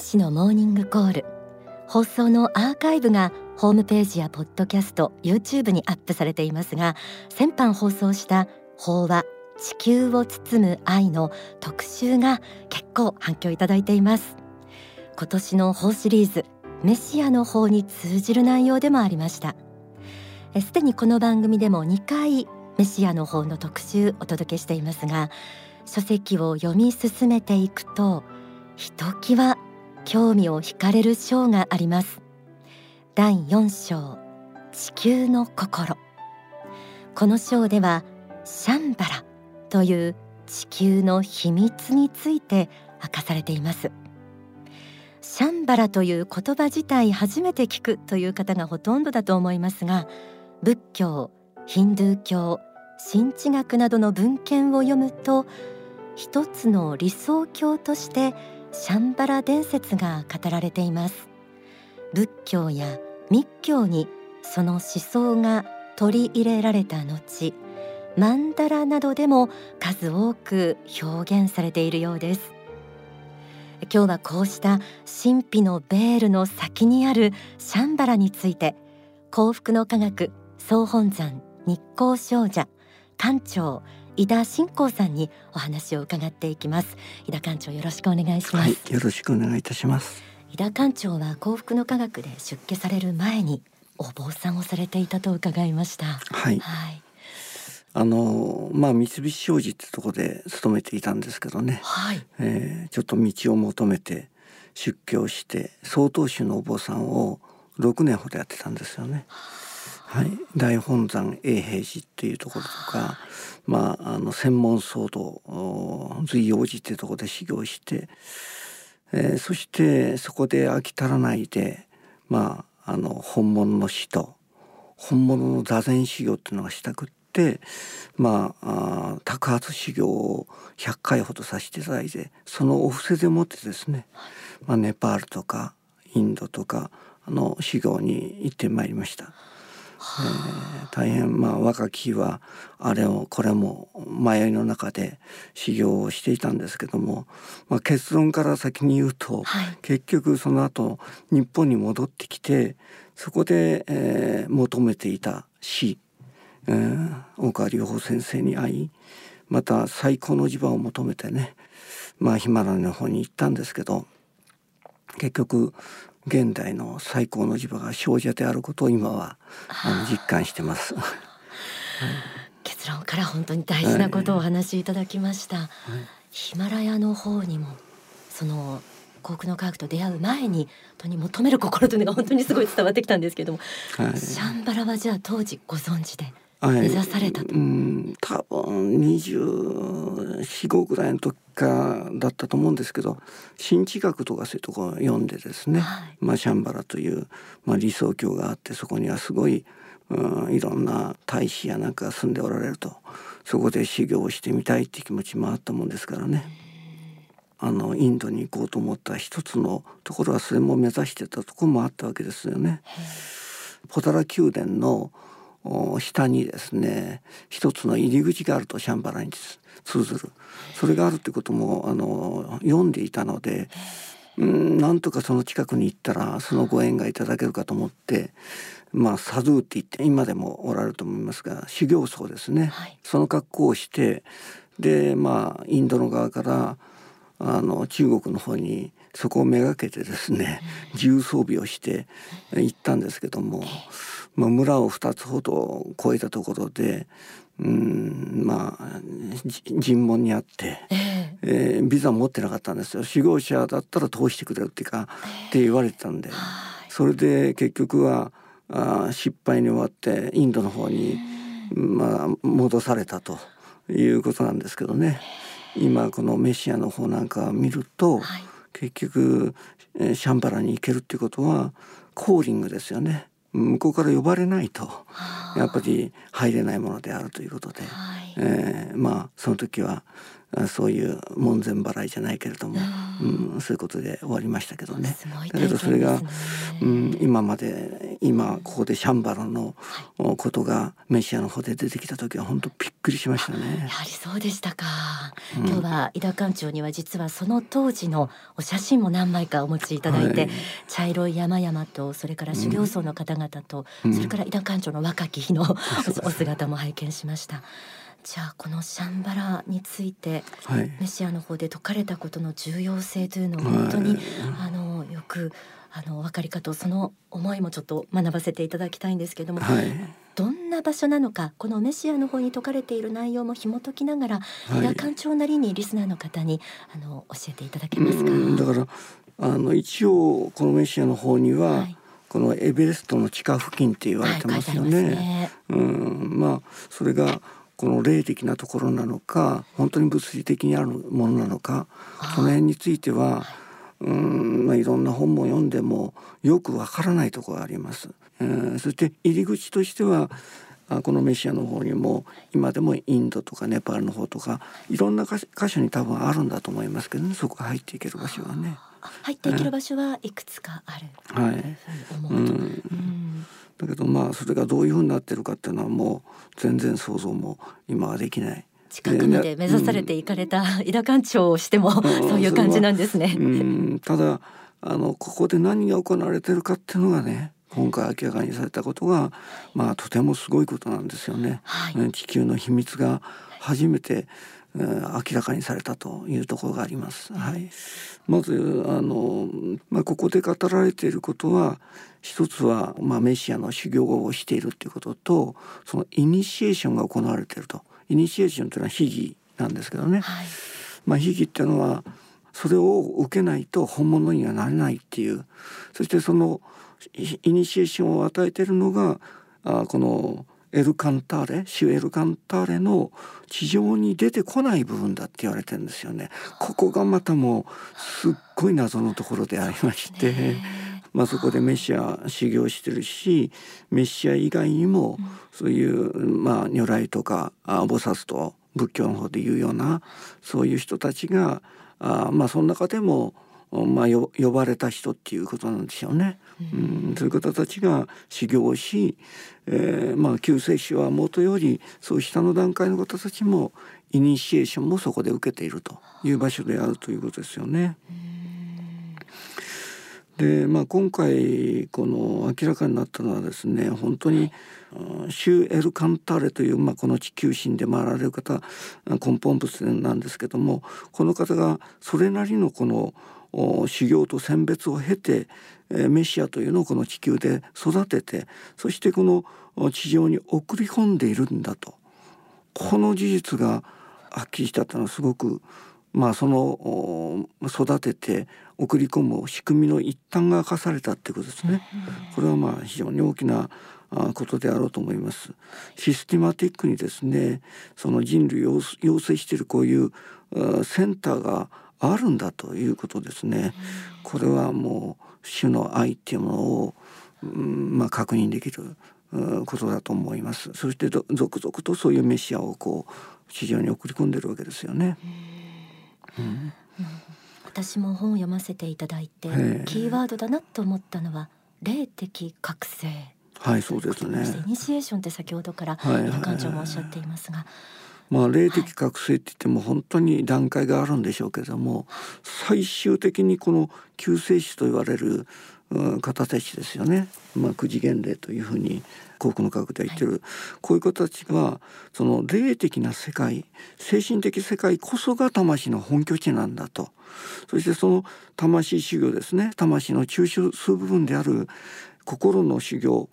天使のモーニングコール。放送のアーカイブがホームページやポッドキャスト YouTube にアップされていますが先般放送した法話地球を包む愛の特集が結構反響いただいています。今年の法シリーズメシアの法に通じる内容でもありました。すでにこの番組でも2回メシアの法の特集お届けしていますが書籍を読み進めていくとひときわ興味を惹かれる章があります。第4章地球の心。この章ではシャンバラという地球の秘密について明かされています。シャンバラという言葉自体初めて聞くという方がほとんどだと思いますが仏教ヒンドゥー教新知学などの文献を読むと一つの理想郷としてシャンバラ伝説が語られています。仏教や密教にその思想が取り入れられた後マンダラなどでも数多く表現されているようです。今日はこうした神秘のベールの先にあるシャンバラについて幸福の科学総本山日光少女館長井田信光さんにお話を伺っていきます。井田館長よろしくお願いします、はい、よろしくお願いいたします。井田館長は幸福の科学で出家される前にお坊さんをされていたと伺いました。はい、はい。あのまあ三菱商事ってとこで勤めていたんですけどね、はい。えー、ちょっと道を求めて出家をして曹洞宗のお坊さんを6年ほどやってたんですよね。はい、大本山永平寺っていうところとか、まあ、あの専門僧道随王寺っていうところで修行して、えー、そしてそこで飽き足らないで、まあ、あの本物の死と本物の座禅修行っていうのがしたくって、まあ、あ托発修行を100回ほどさせていただいてそのお布施でもってですね、まあ、ネパールとかインドとかあの修行に行ってまいりました。えー、大変まあ若き日はあれをこれも迷いの中で修行をしていたんですけども、まあ、結論から先に言うと、はい、結局その後日本に戻ってきてそこで、えー、求めていた死、えー、大川隆法先生に会いまた最高の地場を求めてね、まあ、ヒマラヤの方に行ったんですけど結局現代の最高の磁場が少女であることを今はあ。の実感してます。結論から本当に大事なことをお話しいただきました。はい、ヒマラヤの方にもその幸福の科学と出会う前に本当に求める心というのが本当にすごい伝わってきたんですけども、はい、シャンバラはじゃあ当時ご存知で？目指されたと、はい、うん。多分24ぐらいの時かだったと思うんですけど新知学とかそういうところ読んでですね、はい、まあ、シャンバラという、まあ、理想郷があってそこにはすごい、うん、いろんな大使やなんかが住んでおられるとそこで修行をしてみたいって気持ちもあったもんですからね。あのインドに行こうと思った一つのところはそれも目指してたところもあったわけですよね。ポタラ宮殿の下にですね一つの入り口があるとシャンバラに通ずる。それがあるってこともあの読んでいたのでうんなんとかその近くに行ったらそのご縁がいただけるかと思ってまあサドゥーって言って今でもおられると思いますが修行僧ですね、はい、その格好をしてでまあインドの側からあの中国の方にそこをめがけてですね重装備をして行ったんですけども。まあ、村を2つほど越えたところでうんまあ尋問にあって、えー、えー、ビザ持ってなかったんですよ。守護者だったら通してくれるっていうか、えー、って言われてたんで、それで結局はあ失敗に終わってインドの方に、まあ、戻されたということなんですけどね。今このメシアの方なんか見ると、はい、結局シャンバラに行けるっていうことはコーリングですよね。向こうから呼ばれないとやっぱり入れないものであるということで、はい、えー、まあその時はそういう門前払いじゃないけれども、うん、そういうことで終わりましたけどね。だけどそれが、うん、今まで今ここでシャンバラのことがメシアの方で出てきた時は本当びっくりしましたね。やはりそうでしたか。うん、今日は井田館長には実はその当時のお写真も何枚かお持ちいただいて、はい、茶色い山々とそれから修行僧の方々と、うん、それから井田館長の若き日のお姿も拝見しました。じゃあこのシャンバラについて、はい、メシアの方で説かれたことの重要性というのを本当に、はい、あのよくあのお分かりかとその思いもちょっと学ばせていただきたいんですけども、はい、どんな場所なのかこのメシアの方に説かれている内容も紐解きながら、はい、館長なりにリスナーの方にあの教えていただけますか？だからあの一応このメシアの方には、はい。このエベレストの地下付近って言われてますよね。はい、ね。うんまあそれがこの霊的なところなのか本当に物理的にあるものなのかその辺については、うんまあ、いろんな本も読んでもよくわからないところがあります。えー、そして入り口としてはこのメシアの方にも今でもインドとかネパールの方とかいろんな箇所に多分あるんだと思いますけどねそこ入っていける場所はね。入っていける場所はいくつかある、はい、うん、だけどまあそれがどういうふうになってるかっていうのはもう全然想像も今はできない。近くまで目指されていかれた井田館長をしても、そういう感じなんですね。ただあのここで何が行われてるかっていうのがね今回明らかにされたことがまあとてもすごいことなんですよね。はい、地球の秘密が初めて、えー、明らかにされたというところがあります。はい、まずあの、まあ、ここで語られていることは一つは、まあ、メシアの修行をしているということとそのイニシエーションが行われていると。イニシエーションというのは秘儀なんですけどね、はい、まあ、秘儀っていうのはそれを受けないと本物にはなれないっていう。そしてそのイニシエーションを与えているのがあこのエルカンターレシュエルカンターレの地上に出てこない部分だって言われてるんですよね。ここがまたもうすっごい謎のところでありまして。まあ、そこでメシア修行してるしメシア以外にもそういう、まあ、如来とか菩薩と仏教の方でいうようなそういう人たちがあまあその中でもまあ、呼ばれた人っていうことなんでしょうね。うん、そういう方たちが修行をし、えー、まあ救世主はもとよりそう下の段階の方たちもイニシエーションもそこで受けているという場所であるということですよね。で、まあ、今回この明らかになったのはですね本当にシュ・エル・カンターレという、まあ、この地球神で回られる方根本仏なんですけどもこの方がそれなりのこの修行と選別を経てメシアというのをこの地球で育ててそしてこの地上に送り込んでいるんだとこの事実がはっきりしたというのはすごくまあその育てて送り込む仕組みの一端が明かされたっていうことですね。これはまあ非常に大きなことであろうと思います。システマティックにですねその人類を養成しているこういうセンターがあるんだということですね。これはもう主の愛っていうものを、うんまあ、確認できることだと思います。そして続々とそういうメシアをこう地上に送り込んでるわけですよね。うん、私も本を読ませていただいてキーワードだなと思ったのは霊的覚醒はいそうですねイニシエーションって先ほどから館長もおっしゃっていますが、まあ霊的覚醒って言っても本当に段階があるんでしょうけども最終的にこの救世主と言われる方たちですよね、まあ、九次元霊というふうに幸福の科学では言ってる、はい、こういう方たちがその霊的な世界精神的世界こそが魂の本拠地なんだと。そしてその魂修行ですね。魂の中枢部分である心の修行。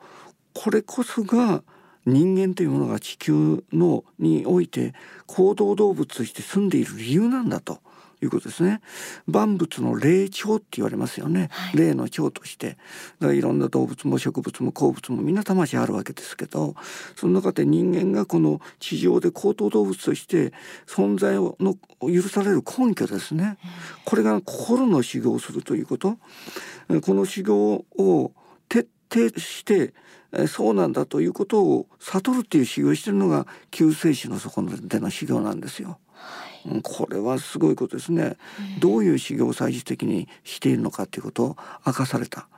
これこそが人間というものが地球のにおいて行動動物として住んでいる理由なんだということですね。万物の霊長って言われますよね、はい、霊の長として。だからいろんな動物も植物も鉱物もみんな魂あるわけですけどその中で人間がこの地上で高等動物として存在をの許される根拠ですね、これが心の修行をするということ。この修行を徹底してそうなんだということを悟るっていう修行をしてるのが救世主の底での修行なんですよ。これはすごいことですね、どういう修行を最終的にしているのかということを明かされた。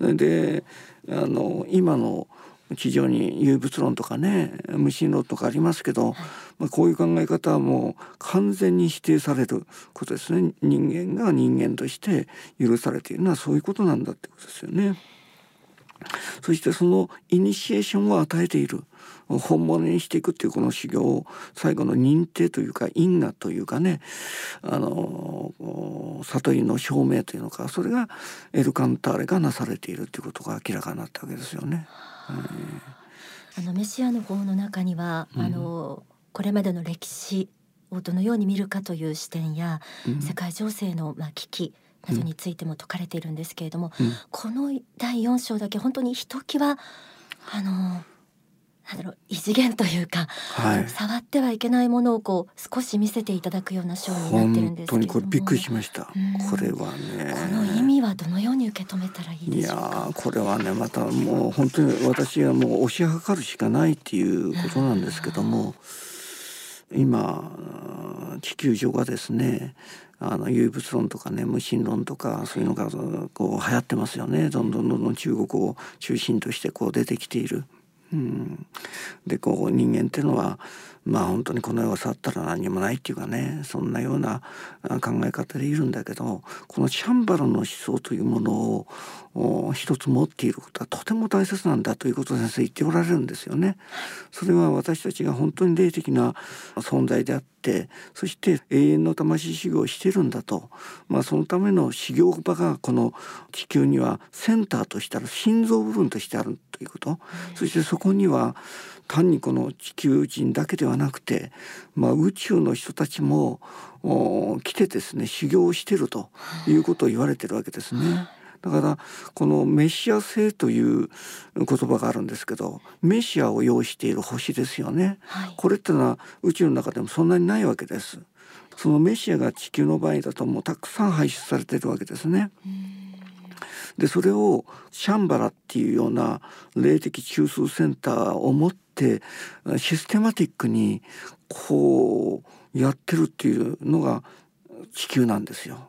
であの今の地上に有物論とかね無神論とかありますけど、まあ、こういう考え方はもう完全に否定されることですね人間が人間として許されているのはそういうことなんだってことですよね。そしてそのイニシエーションを与えている本物にしていくっていうこの修行を最後の認定というか因果というかねあの悟りの証明というのかそれがエルカンターレがなされているということが明らかになったわけですよね。あのメシアの方の中には、うん、あのこれまでの歴史をどのように見るかという視点や、うん、世界情勢のまあ危機などについても説かれているんですけれども、うん、この第4章だけ本当にひときわあのなんだろう異次元というか、はい、触ってはいけないものをこう少し見せていただくような章になってるんですけれども。びっくりしました、これはね。この意味はどのように受け止めたらいいでしょうか？いやこれはねまたもう本当に私はもう推し量るしかないっていうことなんですけども今地球上がですねあの唯物論とかね無神論とかそういうのがこう流行ってますよねどんどんどんどん中国を中心としてこう出てきている。うん、でこう人間っていうのはまあ本当にこの世を去ったら何もないっていうかねそんなような考え方でいるんだけどこのシャンバラの思想というものを一つ持っていることはとても大切なんだということを先生言っておられるんですよね。それは私たちが本当に霊的な存在であってそして永遠の魂修行をしてるんだと、まあ、そのための修行場がこの地球にはセンターとしてある心臓部分としてあるということ、そしてそこには単にこの地球人だけではなくて、まあ、宇宙の人たちも来てですね修行をしてるということを言われてるわけですね。だからこのメシア星という言葉があるんですけどメシアを要している星ですよね、はい、これってのは宇宙の中でもそんなにないわけです。そのメシアが地球の場合だともうたくさん排出されてるわけですね。でそれをシャンバラっていうような霊的中枢センターを持ってシステマティックにこうやってるっていうのが地球なんですよ。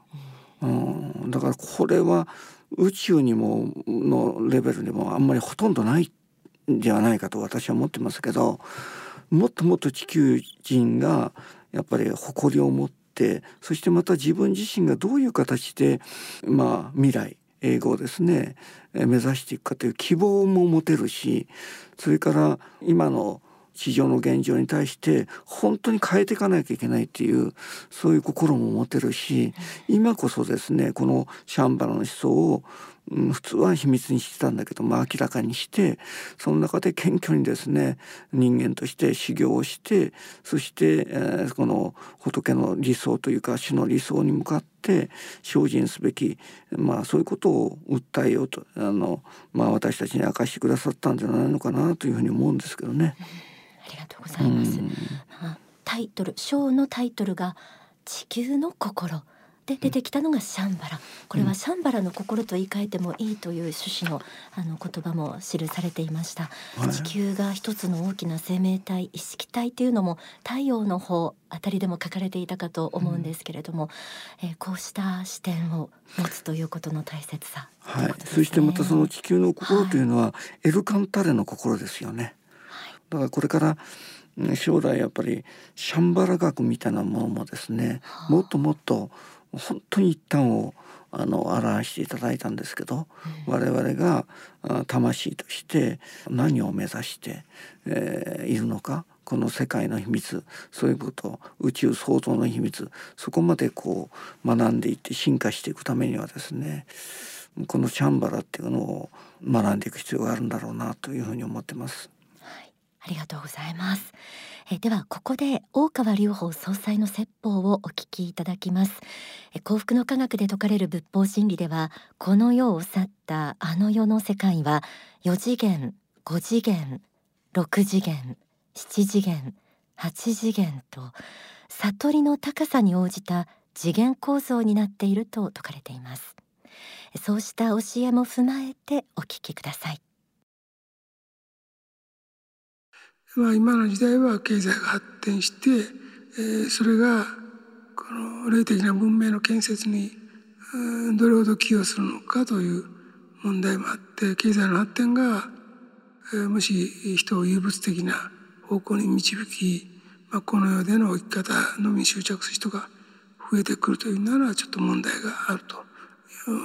うん、だからこれは宇宙にものレベルでもあんまりほとんどないんではないかと私は思ってますけどもっともっと地球人がやっぱり誇りを持ってそしてまた自分自身がどういう形でまあ未来英語をですね目指していくかという希望も持てるしそれから今の市場の現状に対して本当に変えていかなきゃいけないっていうそういう心も持てるし今こそですねこのシャンバラの思想をうん、普通は秘密にしてたんだけど、まあ、明らかにしてその中で謙虚にですね人間として修行をしてそして、えー、この仏の理想というか主の理想に向かって精進すべき、まあ、そういうことを訴えようとあの、まあ、私たちに明かしてくださったんじゃないのかなというふうに思うんですけどね。ありがとうございます。まあ、タイトル章のタイトルが地球の心。で出てきたのがシャンバラ。これはシャンバラの心と言い換えてもいいという趣旨のあの言葉も記されていました、はい、地球が一つの大きな生命体意識体というのも太陽の方あたりでも書かれていたかと思うんですけれども、うん、えー、こうした視点を持つということの大切さ、はい、ね、そしてまたその地球の心というのは、はい、エルカンタレの心ですよね、はい、だからこれから将来やっぱりシャンバラ学みたいなものもですね、もっともっと本当に一端をあの表していただいたんですけど、うん、我々が魂として何を目指して、えー、いるのかこの世界の秘密そういうこと宇宙創造の秘密そこまでこう学んでいって進化していくためにはですねこのチャンバラっていうのを学んでいく必要があるんだろうなというふうに思ってます。ありがとうございます。えではここで大川隆法総裁の説法をお聞きいただきます。え幸福の科学で説かれる仏法真理ではこの世を去ったあの世の世界は4次元5次元6次元7次元8次元と悟りの高さに応じた次元構造になっていると説かれています。そうした教えも踏まえてお聞きください。まあ、今の時代は経済が発展してえー、それがこの霊的な文明の建設にどれほど寄与するのかという問題もあって経済の発展が、えー、もし人を有物的な方向に導き、まあ、この世での生き方のみに執着する人が増えてくるというならちょっと問題があると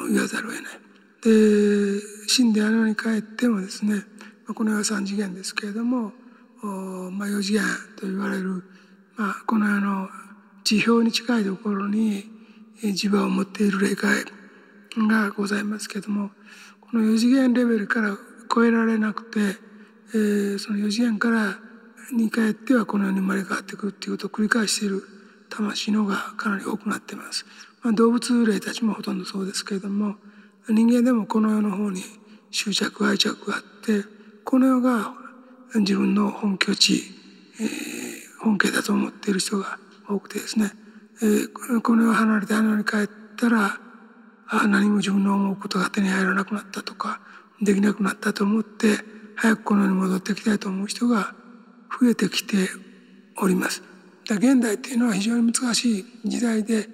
言わざるを得ない。で死んで穴に帰ってもですねこの世は3次元ですけれども、まあ、4次元と言われる、まあ、この世の地表に近いところに磁場を持っている霊界がございますけどもこの4次元レベルから超えられなくて、えー、その4次元からに帰ってはこの世に生まれ変わってくるっていうことを繰り返している魂のがかなり多くなっています。まあ、動物霊たちもほとんどそうですけれども人間でもこの世の方に執着愛着があってこの世が自分の本拠地、えー、本家だと思っている人が多くてですね、えー、この世を離れてあの世に帰ったらあ何も自分の思うことが手に入らなくなったとかできなくなったと思って早くこの世に戻ってきたいと思う人が増えてきております。現代っていうのは非常に難しい時代で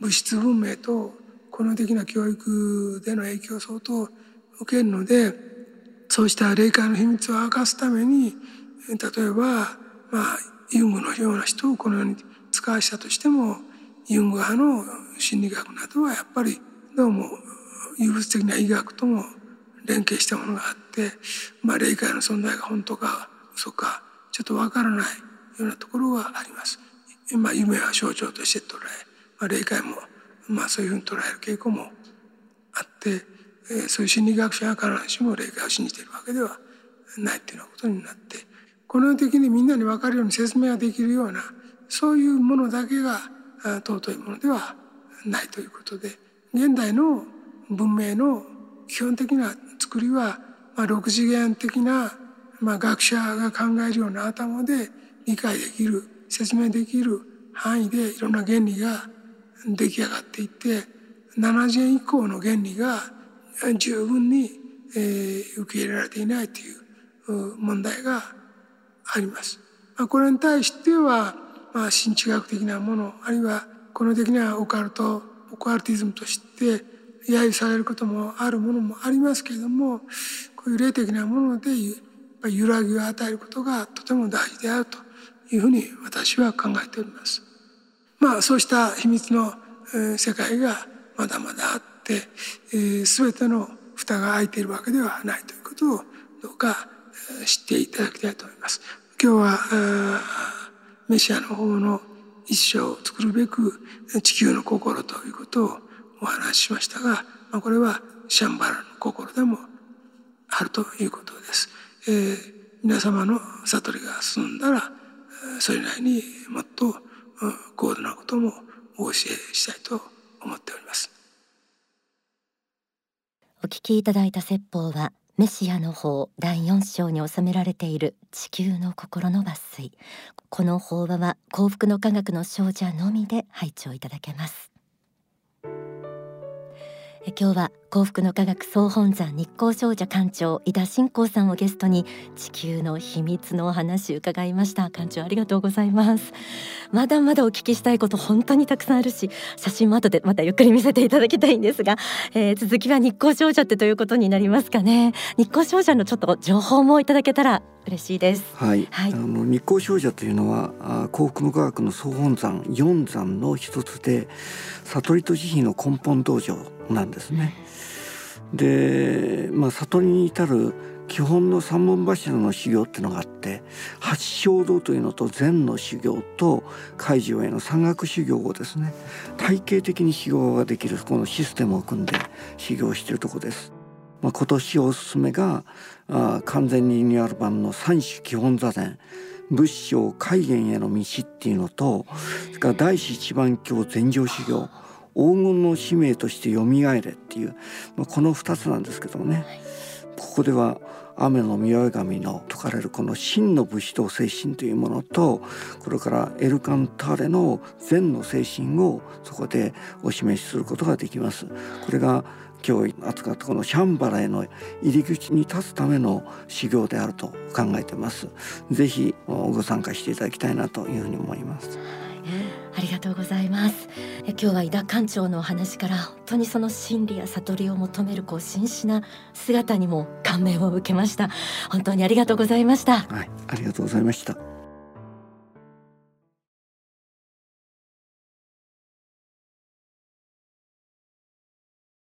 物質文明とこの的な教育での影響を相当受けるのでそうした霊界の秘密を明かすために例えばまあユングのような人をこのように使わしたとしてもユング派の心理学などはやっぱりどうも有物的な医学とも連携したものがあって、まあ、霊界の存在が本当か嘘かちょっとわからないようなところがあります。まあ、夢は象徴として捉え、まあ、霊界も、まあ、そういうふうに捉える傾向もあって、そういう心理学者は必ずしも霊界を信じているわけではないというようなことになってこの世的にみんなに分かるように説明ができるようなそういうものだけが尊いものではないということで現代の文明の基本的な作りは、まあ、6次元的な、まあ、学者が考えるような頭で理解できる説明できる範囲でいろんな原理が出来上がっていって7次元以降の原理が十分に、えー、受け入れられていないという問題があります。まあ、これに対しては、まあ、新知学的なものあるいはこの的なオカルトオカルティズムとして揶揄されることもあるものもありますけれどもこういう霊的なもので揺らぎを与えることがとても大事であるというふうに私は考えております。まあそうした秘密の世界がまだまだあって、えー、全ての蓋が開いているわけではないということをどうか知っていただきたいと思います。今日はメシアの方の一生を作るべく地球の心ということをお話ししましたが、まあ、これはシャンバラの心でもあるということです。えー、皆様の悟りが進んだらそれなりにもっと高度なこともお教えしたいと思っておりますお聞きいただいた説法はメシアの法第4章に収められている地球の心の抜粋。この法話は幸福の科学の少女のみで拝聴いただけます。今日は幸福の科学総本山日光少女館長井田信光さんをゲストに地球の秘密のお話伺いました。館長ありがとうございます。まだまだお聞きしたいこと本当にたくさんあるし写真も後でまたゆっくり見せていただきたいんですが、えー、続きは日光少女ってということになりますかね。日光少女のちょっと情報もいただけたら嬉しいです。はい、はい、あの日光少女というのはあ幸福の科学の総本山四山の一つで悟りと慈悲の根本道場なんですね。で、まあ、悟りに至る基本の三本柱の修行っていうのがあって八正道というのと禅の修行と海上への山岳修行をですね体系的に修行ができるこのシステムを組んで修行しているとこです。まあ、今年おすすめがあ完全にリニューアル版の三種基本座禅仏性海源への道っていうのとそれから大師一番教禅定修行黄金の使命としてよみがえれっていう、まあ、この2つなんですけどもね、ここでは雨の御上神の説かれるこの真の武士道精神というものとこれからエルカンターレの善の精神をそこでお示しすることができます。これが今日扱ったこのシャンバラへの入り口に立つための修行であると考えてます。ぜひご参加していただきたいなというふうに思います。ありがとうございます。え今日は井田館長のお話から本当にその真理や悟りを求めるこう真摯な姿にも感銘を受けました。本当にありがとうございました。はいありがとうございました。